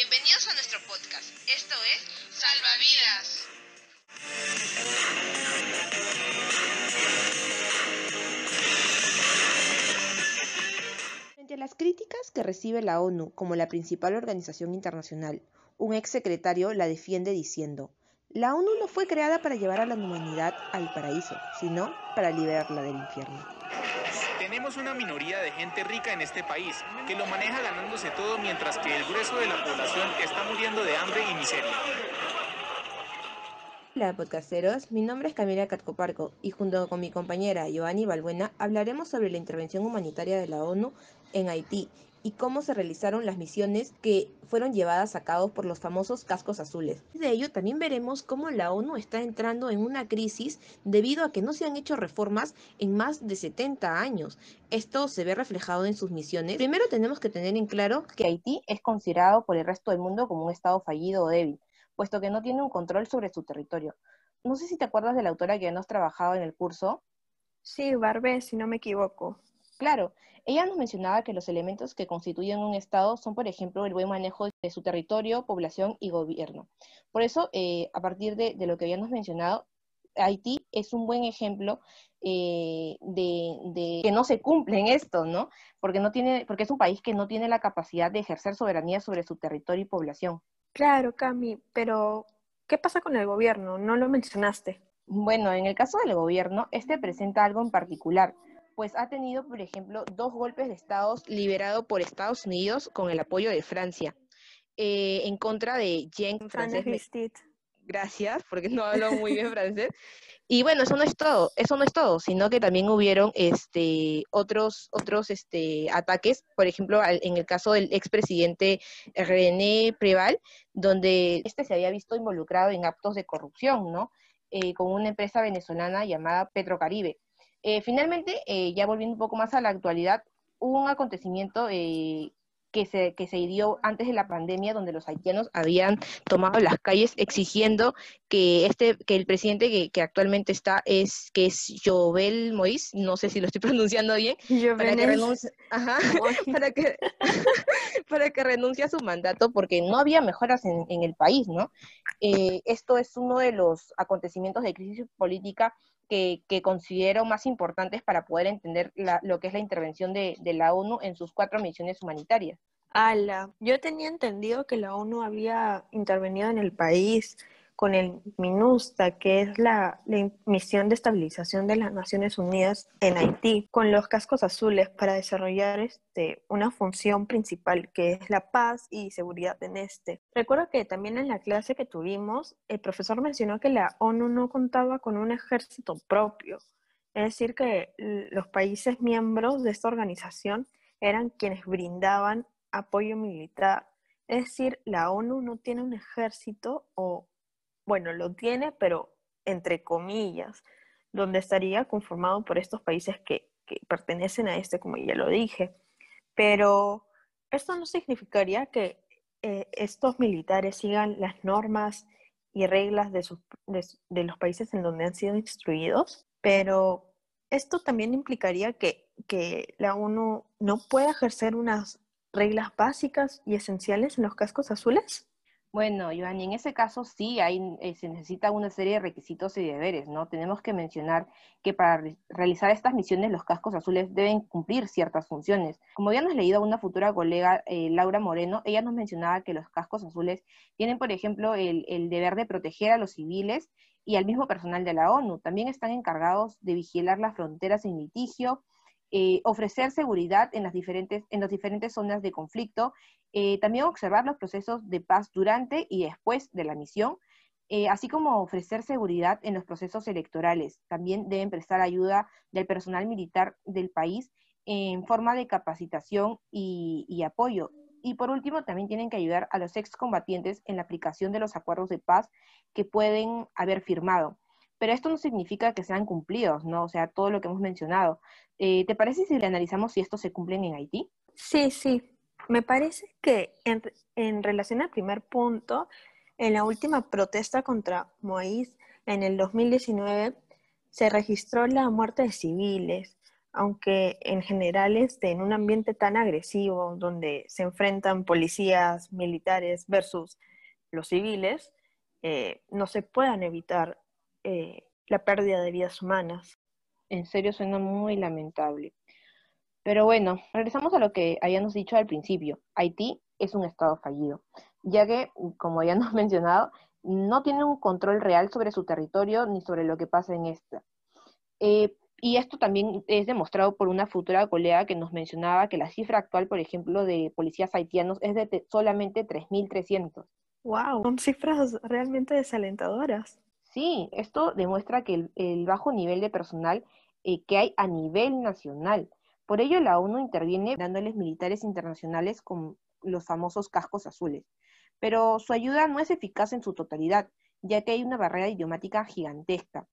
Bienvenidos a nuestro podcast. Esto es Salvavidas. Frente a las críticas que recibe la ONU como la principal organización internacional, un ex secretario la defiende diciendo, la ONU no fue creada para llevar a la humanidad al paraíso, sino para liberarla del infierno. Tenemos una minoría de gente rica en este país que lo maneja ganándose todo mientras que el grueso de la población está muriendo de hambre y miseria. Hola podcasteros, mi nombre es Camila Catcoparco y junto con mi compañera Giovanni Balbuena hablaremos sobre la intervención humanitaria de la ONU en Haití y cómo se realizaron las misiones que fueron llevadas a cabo por los famosos cascos azules. De ello también veremos cómo la ONU está entrando en una crisis debido a que no se han hecho reformas en más de 70 años. Esto se ve reflejado en sus misiones. Primero tenemos que tener en claro que Haití es considerado por el resto del mundo como un estado fallido o débil, puesto que no tiene un control sobre su territorio. No sé si te acuerdas de la autora que nos trabajado en el curso. Sí, Barbé, si no me equivoco. Claro, ella nos mencionaba que los elementos que constituyen un Estado son, por ejemplo, el buen manejo de su territorio, población y gobierno. Por eso, eh, a partir de, lo que habíamos mencionado, Haití es un buen ejemplo eh, de, que no se cumplen esto, ¿no? Porque, no tiene, porque es un país que no tiene la capacidad de ejercer soberanía sobre su territorio y población. Claro, Cami, pero ¿qué pasa con el gobierno? No lo mencionaste. Bueno, en el caso del gobierno, este presenta algo en particular pues ha tenido, por ejemplo, dos golpes de Estado liberados por Estados Unidos con el apoyo de Francia eh, en contra de Jean francés. Gracias, porque no hablo muy bien francés. Y bueno, eso no es todo, eso no es todo, sino que también hubieron este, otros, otros este, ataques, por ejemplo, en el caso del expresidente René Preval, donde este se había visto involucrado en actos de corrupción, ¿no? Eh, con una empresa venezolana llamada Petrocaribe. Eh, finalmente, eh, ya volviendo un poco más a la actualidad, hubo un acontecimiento eh, que se, que se dio antes de la pandemia, donde los haitianos habían tomado las calles exigiendo que este, que el presidente que, actualmente está es, que es Jovel Moïse, no sé si lo estoy pronunciando bien, para que, renuncie, para, que, para que renuncie a su mandato, porque no había mejoras en, en el país, ¿no? esto es uno de los acontecimientos de crisis política que, considero más importantes para poder entender lo que es la intervención de, de, la ONU en sus cuatro misiones humanitarias. Ala, yo tenía entendido que la ONU había intervenido en el país con el MINUSTA, que es la, misión de estabilización de las Naciones Unidas en Haití, con los cascos azules para desarrollar este, una función principal que es la paz y seguridad en este. Recuerdo que también en la clase que tuvimos, el profesor mencionó que la ONU no contaba con un ejército propio, es decir, que los países miembros de esta organización eran quienes brindaban apoyo militar. Es decir, la ONU no tiene un ejército o bueno, lo tiene, pero entre comillas, donde estaría conformado por estos países que, pertenecen a este, como ya lo dije. Pero esto no significaría que eh, estos militares sigan las normas y reglas de, de, los países en donde han sido instruidos, pero esto también implicaría que, que la ONU no pueda ejercer unas reglas básicas y esenciales en los cascos azules. Bueno, Joanny, en ese caso sí hay, eh, se necesita una serie de requisitos y deberes, ¿no? Tenemos que mencionar que para realizar estas misiones los cascos azules deben cumplir ciertas funciones. Como habíamos leído a una futura colega, eh, Laura Moreno, ella nos mencionaba que los cascos azules tienen, por ejemplo, el, el deber de proteger a los civiles y al mismo personal de la ONU. También están encargados de vigilar las fronteras en litigio, eh, ofrecer seguridad en las diferentes, en las diferentes zonas de conflicto, eh, también observar los procesos de paz durante y después de la misión, eh, así como ofrecer seguridad en los procesos electorales. También deben prestar ayuda del personal militar del país en forma de capacitación y, y apoyo. Y por último, también tienen que ayudar a los excombatientes en la aplicación de los acuerdos de paz que pueden haber firmado pero esto no significa que sean cumplidos, ¿no? O sea, todo lo que hemos mencionado. Eh, ¿Te parece si le analizamos si estos se cumplen en Haití? Sí, sí. Me parece que en, relación al primer punto, en la última protesta contra Moïse en el 2019 se registró la muerte de civiles. aunque en general este, en un ambiente tan agresivo donde se enfrentan policías, militares versus los civiles, eh, no se puedan evitar eh, la pérdida de vidas humanas. En serio suena muy lamentable. Pero bueno, regresamos a lo que habíamos dicho al principio. Haití es un estado fallido, ya que, como ya hemos mencionado, no tiene un control real sobre su territorio ni sobre lo que pasa en esta. Eh, y esto también es demostrado por una futura colega que nos mencionaba que la cifra actual, por ejemplo, de policías haitianos es de solamente 3.300. ¡Wow! Son cifras realmente desalentadoras. Sí, esto demuestra que el, bajo nivel de personal eh, que hay a nivel nacional. Por ello, la ONU interviene dándoles militares internacionales con los famosos cascos azules. Pero su ayuda no es eficaz en su totalidad, ya que hay una barrera idiomática gigantesca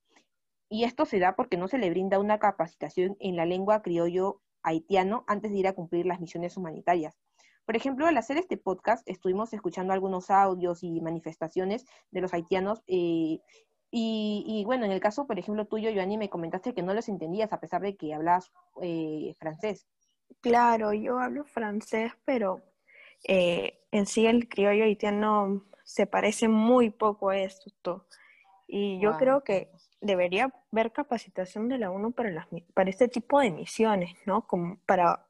y esto se da porque no se le brinda una capacitación en la lengua criollo haitiano antes de ir a cumplir las misiones humanitarias. Por ejemplo, al hacer este podcast estuvimos escuchando algunos audios y manifestaciones de los haitianos eh, y, bueno, en el caso, por ejemplo, tuyo, Joanny, me comentaste que no los entendías a pesar de que hablas eh, francés. Claro, yo hablo francés, pero eh, en sí el criollo haitiano se parece muy poco a esto. Y yo creo que debería haber capacitación de la ONU para, las, para este tipo de misiones, ¿no? Como para,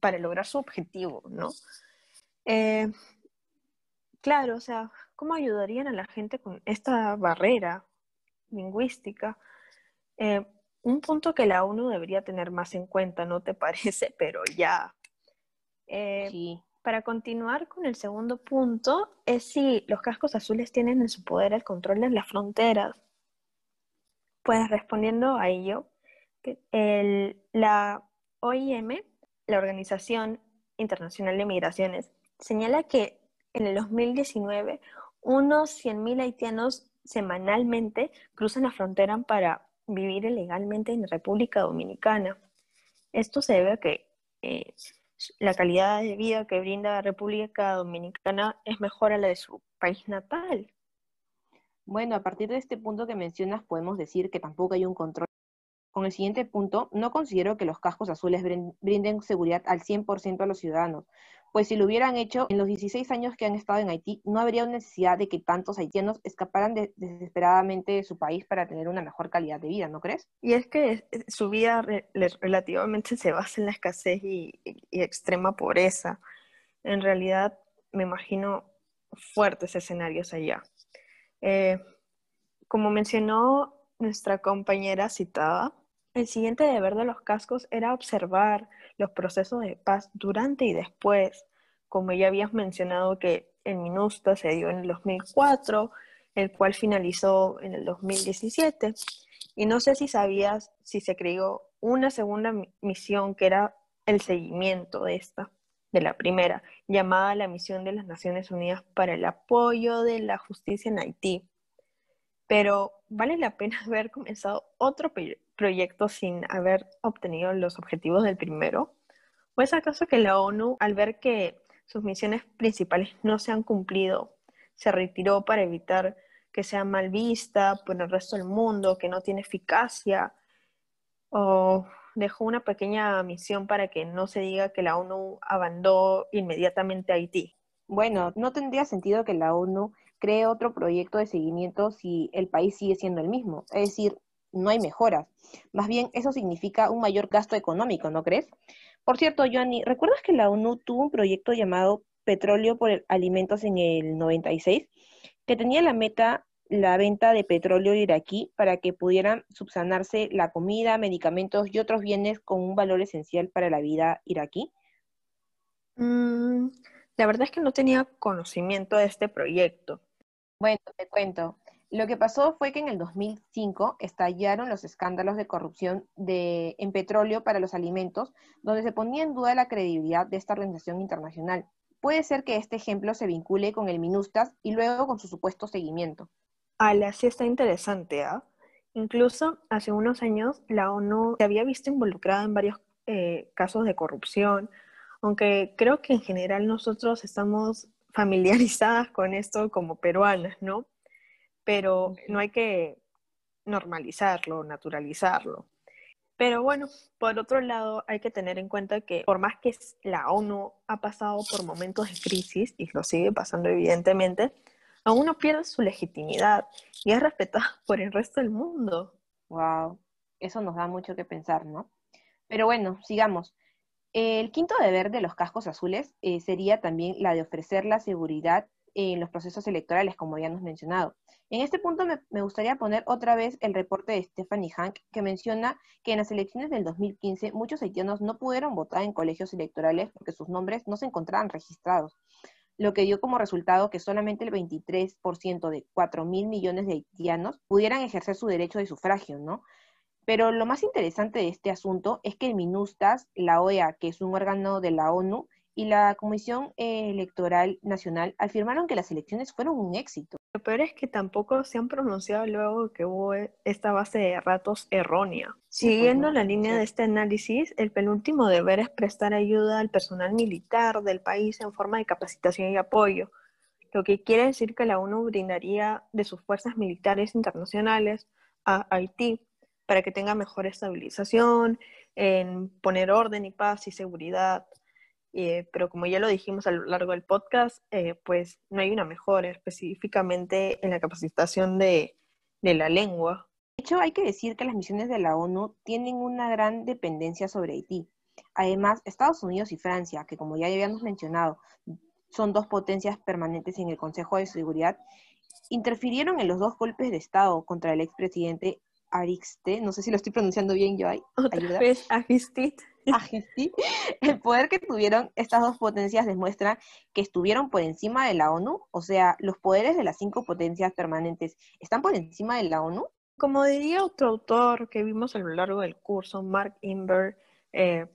para lograr su objetivo, ¿no? Eh, claro, o sea, ¿cómo ayudarían a la gente con esta barrera lingüística? Eh, un punto que la ONU debería tener más en cuenta, ¿no te parece? Pero ya. Eh, sí. Para continuar con el segundo punto, es si los cascos azules tienen en su poder el control de las fronteras pues respondiendo a ello, la OIM, la Organización Internacional de Migraciones, señala que en el 2019 unos 100.000 haitianos semanalmente cruzan la frontera para vivir ilegalmente en República Dominicana. Esto se debe a que eh, la calidad de vida que brinda la República Dominicana es mejor a la de su país natal. Bueno, a partir de este punto que mencionas, podemos decir que tampoco hay un control. Con el siguiente punto, no considero que los cascos azules brinden seguridad al 100% a los ciudadanos, pues si lo hubieran hecho en los 16 años que han estado en Haití, no habría necesidad de que tantos haitianos escaparan desesperadamente de su país para tener una mejor calidad de vida, ¿no crees? Y es que su vida relativamente se basa en la escasez y extrema pobreza. En realidad, me imagino fuertes escenarios allá. Eh, como mencionó nuestra compañera citada, el siguiente deber de los cascos era observar los procesos de paz durante y después, como ya habías mencionado que el MINUSTA se dio en el 2004, el cual finalizó en el 2017. Y no sé si sabías si se creó una segunda misión que era el seguimiento de esta de la primera, llamada la Misión de las Naciones Unidas para el Apoyo de la Justicia en Haití. Pero vale la pena haber comenzado otro proyecto sin haber obtenido los objetivos del primero. ¿O es acaso que la ONU, al ver que sus misiones principales no se han cumplido, se retiró para evitar que sea mal vista por el resto del mundo, que no tiene eficacia? ¿O dejó una pequeña misión para que no se diga que la ONU abandonó inmediatamente a Haití. Bueno, no tendría sentido que la ONU cree otro proyecto de seguimiento si el país sigue siendo el mismo. Es decir, no hay mejoras. Más bien, eso significa un mayor gasto económico, ¿no crees? Por cierto, Joanny, ¿recuerdas que la ONU tuvo un proyecto llamado Petróleo por Alimentos en el 96? que tenía la meta la venta de petróleo iraquí para que pudieran subsanarse la comida, medicamentos y otros bienes con un valor esencial para la vida iraquí? Mm, la verdad es que no tenía conocimiento de este proyecto. Bueno, te cuento. Lo que pasó fue que en el 2005 estallaron los escándalos de corrupción de, en petróleo para los alimentos, donde se ponía en duda la credibilidad de esta organización internacional. Puede ser que este ejemplo se vincule con el MINUSTAS y luego con su supuesto seguimiento. Ala, sí está interesante, ¿ah? Incluso hace unos años la ONU se había visto involucrada en varios eh, casos de corrupción, aunque creo que en general nosotros estamos familiarizadas con esto como peruanas, ¿no? Pero no hay que normalizarlo, naturalizarlo. Pero bueno, por otro lado, hay que tener en cuenta que por más que la ONU ha pasado por momentos de crisis, y lo sigue pasando evidentemente, aún no pierde su legitimidad y es respetada por el resto del mundo. Wow, eso nos da mucho que pensar, ¿no? Pero bueno, sigamos. El quinto deber de los cascos azules eh, sería también la de ofrecer la seguridad en los procesos electorales, como ya hemos mencionado. En este punto me, me, gustaría poner otra vez el reporte de Stephanie Hank, que menciona que en las elecciones del 2015 muchos haitianos no pudieron votar en colegios electorales porque sus nombres no se encontraban registrados, lo que dio como resultado que solamente el 23% de 4 mil millones de haitianos pudieran ejercer su derecho de sufragio, ¿no? Pero lo más interesante de este asunto es que el MINUSTAS, la OEA, que es un órgano de la ONU, y la Comisión Electoral Nacional afirmaron que las elecciones fueron un éxito. Lo peor es que tampoco se han pronunciado luego que hubo esta base de datos errónea. Siguiendo pues la línea de este análisis, el penúltimo deber es prestar ayuda al personal militar del país en forma de capacitación y apoyo, lo que quiere decir que la ONU brindaría de sus fuerzas militares internacionales a Haití para que tenga mejor estabilización, en poner orden y paz y seguridad. Eh, pero como ya lo dijimos a lo largo del podcast, eh, pues no hay una mejora específicamente en la capacitación de, de la lengua. De hecho, hay que decir que las misiones de la ONU tienen una gran dependencia sobre Haití. Además, Estados Unidos y Francia, que como ya habíamos mencionado, son dos potencias permanentes en el Consejo de Seguridad, interfirieron en los dos golpes de Estado contra el expresidente Arixte, no sé si lo estoy pronunciando bien yo ahí. Otra vez, El poder que tuvieron estas dos potencias demuestra que estuvieron por encima de la ONU, o sea, los poderes de las cinco potencias permanentes están por encima de la ONU. Como diría otro autor que vimos a lo largo del curso, Mark Imber, eh,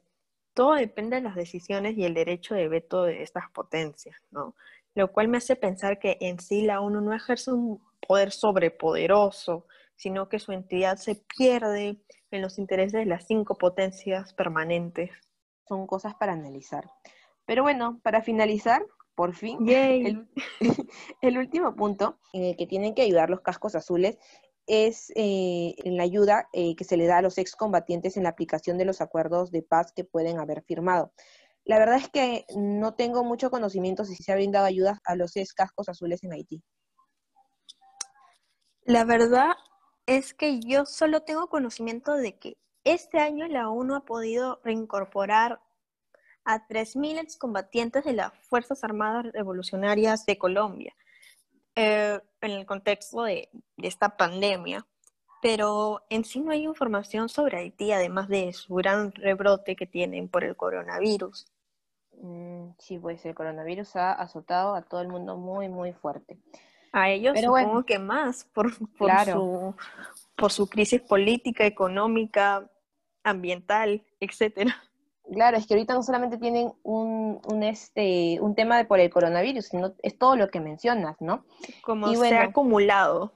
todo depende de las decisiones y el derecho de veto de estas potencias, ¿no? Lo cual me hace pensar que en sí la ONU no ejerce un poder sobrepoderoso, sino que su entidad se pierde en los intereses de las cinco potencias permanentes. Son cosas para analizar. Pero bueno, para finalizar, por fin, el, último punto en el que tienen que ayudar los cascos azules es eh, en la ayuda eh, que se le da a los excombatientes en la aplicación de los acuerdos de paz que pueden haber firmado. La verdad es que no tengo mucho conocimiento si se ha brindado ayuda a los ex cascos azules en Haití. La verdad es que yo solo tengo conocimiento de que este año la ONU ha podido reincorporar a 3.000 excombatientes de las Fuerzas Armadas Revolucionarias de Colombia eh, en el contexto de, esta pandemia. Pero en sí no hay información sobre Haití, además de su gran rebrote que tienen por el coronavirus. Mm, sí, pues el coronavirus ha azotado a todo el mundo muy, muy fuerte. A ellos Pero supongo que más por, su, por su crisis política, económica, ambiental, etcétera. Claro, es que ahorita no solamente tienen un, este, un tema de por el coronavirus, sino es todo lo que mencionas, ¿no? Como se ha acumulado.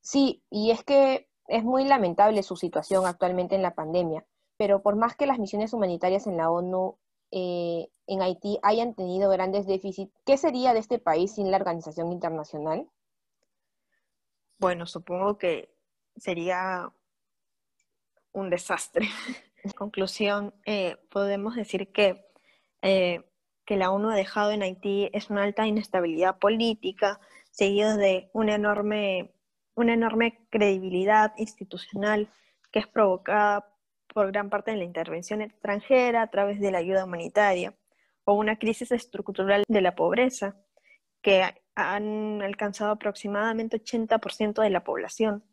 Sí, y es que es muy lamentable su situación actualmente en la pandemia, pero por más que las misiones humanitarias en la ONU eh, en Haití hayan tenido grandes déficits, ¿qué sería de este país sin la organización internacional? Bueno, supongo que sería un desastre. En conclusión, eh, podemos decir que, eh, que la ONU ha dejado en Haití es una alta inestabilidad política, seguido de una enorme, una enorme credibilidad institucional que es provocada por gran parte de la intervención extranjera a través de la ayuda humanitaria, o una crisis estructural de la pobreza, que han alcanzado aproximadamente 80% de la población,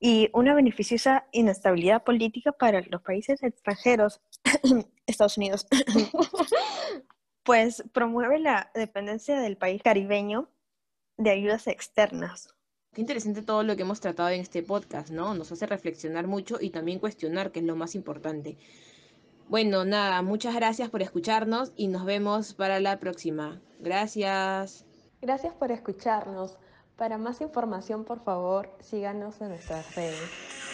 y una beneficiosa inestabilidad política para los países extranjeros, Estados Unidos, pues promueve la dependencia del país caribeño de ayudas externas. Qué interesante todo lo que hemos tratado en este podcast, ¿no? Nos hace reflexionar mucho y también cuestionar, que es lo más importante. Bueno, nada, muchas gracias por escucharnos y nos vemos para la próxima. Gracias. Gracias por escucharnos. Para más información, por favor, síganos en nuestras redes.